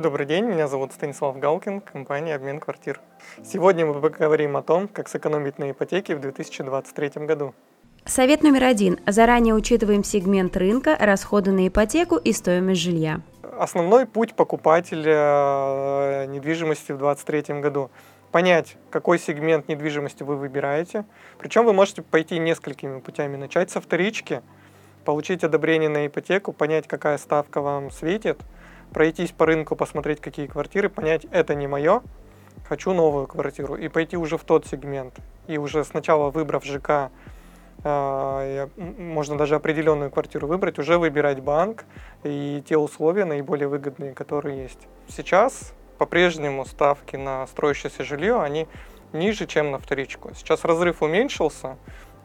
Добрый день, меня зовут Станислав Галкин, компания «Обмен квартир». Сегодня мы поговорим о том, как сэкономить на ипотеке в 2023 году. Совет номер один. Заранее учитываем сегмент рынка, расходы на ипотеку и стоимость жилья. Основной путь покупателя э, недвижимости в 2023 году – понять, какой сегмент недвижимости вы выбираете. Причем вы можете пойти несколькими путями. Начать со вторички, получить одобрение на ипотеку, понять, какая ставка вам светит – пройтись по рынку, посмотреть, какие квартиры, понять, это не мое, хочу новую квартиру, и пойти уже в тот сегмент. И уже сначала выбрав ЖК, э, можно даже определенную квартиру выбрать, уже выбирать банк и те условия наиболее выгодные, которые есть. Сейчас по-прежнему ставки на строящееся жилье, они ниже, чем на вторичку. Сейчас разрыв уменьшился,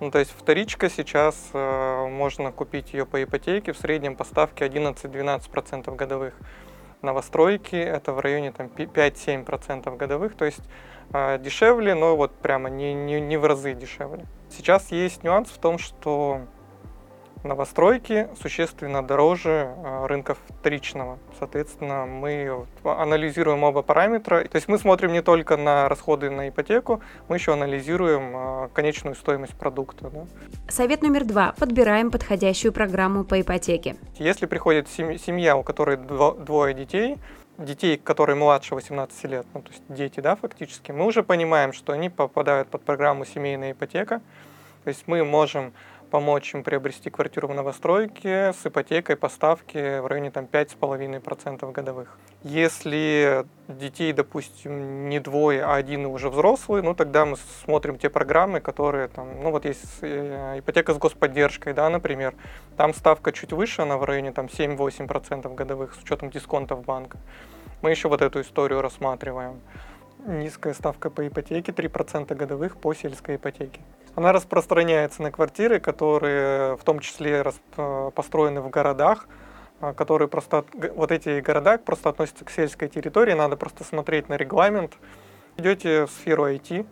ну, то есть вторичка сейчас э, можно купить ее по ипотеке в среднем по ставке 11-12% годовых. Новостройки это в районе там, 5-7% годовых, то есть э, дешевле, но вот прямо не, не, не в разы дешевле. Сейчас есть нюанс в том, что новостройки существенно дороже а, рынка вторичного. Соответственно, мы анализируем оба параметра. То есть мы смотрим не только на расходы на ипотеку, мы еще анализируем а, конечную стоимость продукта. Да. Совет номер два. Подбираем подходящую программу по ипотеке. Если приходит семья, у которой двое детей, детей, которые младше 18 лет, ну, то есть дети, да, фактически, мы уже понимаем, что они попадают под программу семейная ипотека. То есть мы можем помочь им приобрести квартиру в новостройке с ипотекой по ставке в районе там, 5,5% годовых. Если детей, допустим, не двое, а один уже взрослый, ну тогда мы смотрим те программы, которые там, ну вот есть э, ипотека с господдержкой, да, например, там ставка чуть выше, она в районе там 7-8% годовых с учетом дисконтов банка. Мы еще вот эту историю рассматриваем. Низкая ставка по ипотеке, 3% годовых по сельской ипотеке. Она распространяется на квартиры, которые в том числе э, построены в городах, э, которые просто, вот эти города просто относятся к сельской территории, надо просто смотреть на регламент. Идете в сферу IT,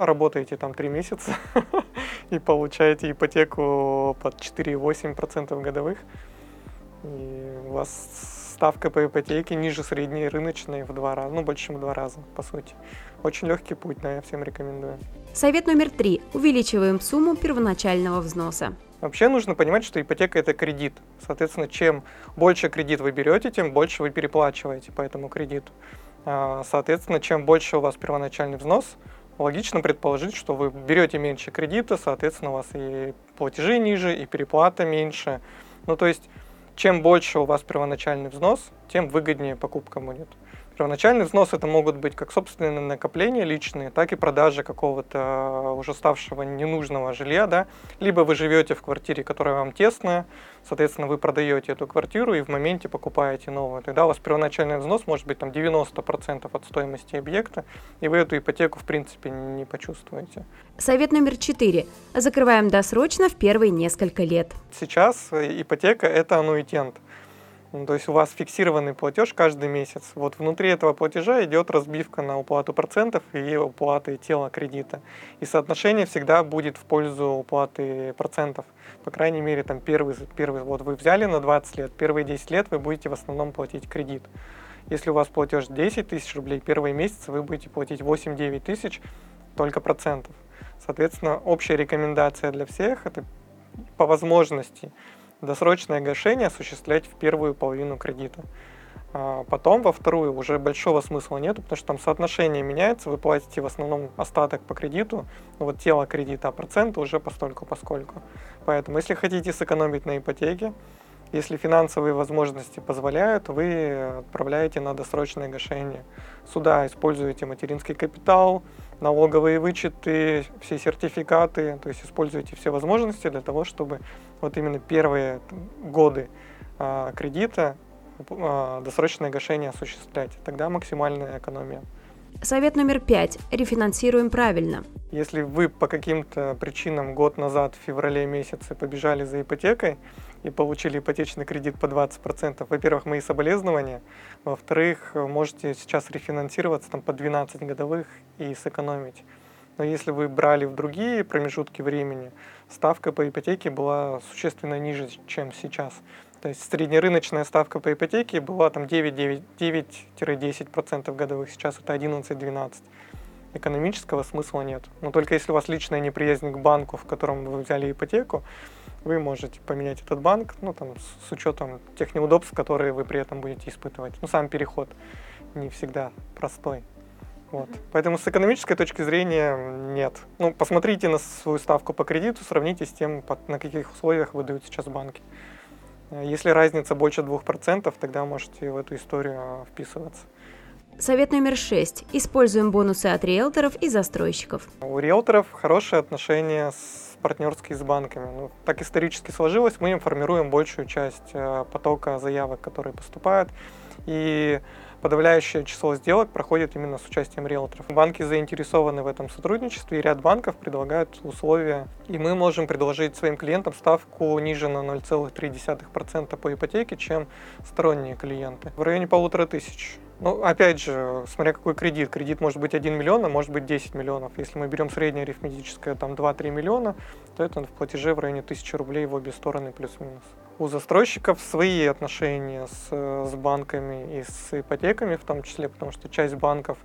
работаете там три месяца и получаете ипотеку под 4,8% годовых. И у вас ставка по ипотеке ниже средней рыночной в два раза, ну больше, чем в два раза, по сути. Очень легкий путь, да, я всем рекомендую. Совет номер три. Увеличиваем сумму первоначального взноса. Вообще нужно понимать, что ипотека это кредит. Соответственно, чем больше кредит вы берете, тем больше вы переплачиваете по этому кредиту. А, соответственно, чем больше у вас первоначальный взнос, логично предположить, что вы берете меньше кредита, соответственно, у вас и платежи ниже, и переплата меньше. Ну, то есть чем больше у вас первоначальный взнос, тем выгоднее покупка будет. Первоначальный взнос это могут быть как собственные накопления личные, так и продажа какого-то э, уже ставшего ненужного жилья, да. Либо вы живете в квартире, которая вам тесная, соответственно, вы продаете эту квартиру и в моменте покупаете новую. Тогда у вас первоначальный взнос может быть там 90% от стоимости объекта, и вы эту ипотеку в принципе не почувствуете. Совет номер четыре. Закрываем досрочно в первые несколько лет. Сейчас э, ипотека это аннуитент. Ну, то есть у вас фиксированный платеж каждый месяц. Вот внутри этого платежа идет разбивка на уплату процентов и уплаты тела кредита. И соотношение всегда будет в пользу уплаты процентов. По крайней мере, там первый, первый, вот вы взяли на 20 лет, первые 10 лет вы будете в основном платить кредит. Если у вас платеж 10 тысяч рублей, первые месяцы вы будете платить 8-9 тысяч только процентов. Соответственно, общая рекомендация для всех – это по возможности досрочное гашение осуществлять в первую половину кредита. А потом во вторую уже большого смысла нет, потому что там соотношение меняется, вы платите в основном остаток по кредиту, вот тело кредита, а проценты уже постольку поскольку. Поэтому если хотите сэкономить на ипотеке, если финансовые возможности позволяют, вы отправляете на досрочное гашение. Сюда используете материнский капитал, налоговые вычеты, все сертификаты, то есть используете все возможности для того, чтобы вот именно первые годы а, кредита а, досрочное гашение осуществлять. Тогда максимальная экономия. Совет номер пять. Рефинансируем правильно. Если вы по каким-то причинам год назад, в феврале месяце, побежали за ипотекой и получили ипотечный кредит по 20%, во-первых, мои соболезнования, во-вторых, можете сейчас рефинансироваться там, по 12 годовых и сэкономить. Но если вы брали в другие промежутки времени, ставка по ипотеке была существенно ниже, чем сейчас. То есть среднерыночная ставка по ипотеке была там 9-10% годовых, сейчас это 11-12%. Экономического смысла нет. Но только если у вас личная неприязнь к банку, в котором вы взяли ипотеку, вы можете поменять этот банк, ну, там, с, с учетом тех неудобств, которые вы при этом будете испытывать. Ну, сам переход не всегда простой. Вот. Поэтому с экономической точки зрения нет. Ну, посмотрите на свою ставку по кредиту, сравните с тем, на каких условиях выдают сейчас банки. Если разница больше 2%, тогда можете в эту историю а, вписываться. Совет номер шесть. Используем бонусы от риэлторов и застройщиков. У риэлторов хорошие отношения с партнерские с банками. Ну, так исторически сложилось, мы им формируем большую часть э, потока заявок, которые поступают. И подавляющее число сделок проходит именно с участием риэлторов. Банки заинтересованы в этом сотрудничестве, и ряд банков предлагают условия. И мы можем предложить своим клиентам ставку ниже на 0,3% по ипотеке, чем сторонние клиенты. В районе полутора тысяч. Ну, опять же, смотря какой кредит. Кредит может быть 1 миллион, а может быть 10 миллионов. Если мы берем среднее арифметическое, там 2-3 миллиона, то это в платеже в районе 1000 рублей в обе стороны плюс-минус. У застройщиков свои отношения с, с банками и с ипотеками в том числе, потому что часть банков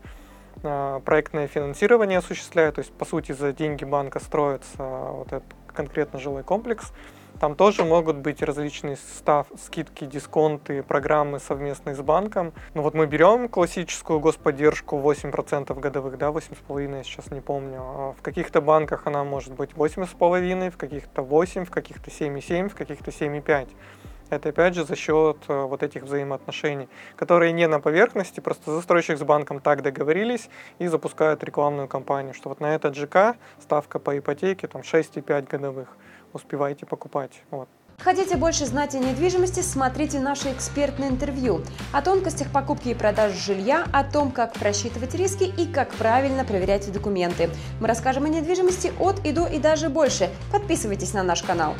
э, проектное финансирование осуществляет, то есть по сути за деньги банка строится вот этот конкретно жилой комплекс. Там тоже могут быть различные став, скидки, дисконты, программы совместные с банком. Ну вот мы берем классическую господдержку 8% годовых, да, 8,5, я сейчас не помню. А в каких-то банках она может быть 8,5, в каких-то 8, в каких-то 7,7, в каких-то 7,5. Это опять же за счет э, вот этих взаимоотношений, которые не на поверхности, просто застройщик с банком так договорились и запускают рекламную кампанию, что вот на этот ЖК ставка по ипотеке там 6,5 годовых успеваете покупать. Вот. Хотите больше знать о недвижимости, смотрите наше экспертное интервью о тонкостях покупки и продажи жилья, о том, как просчитывать риски и как правильно проверять документы. Мы расскажем о недвижимости от и до и даже больше. Подписывайтесь на наш канал.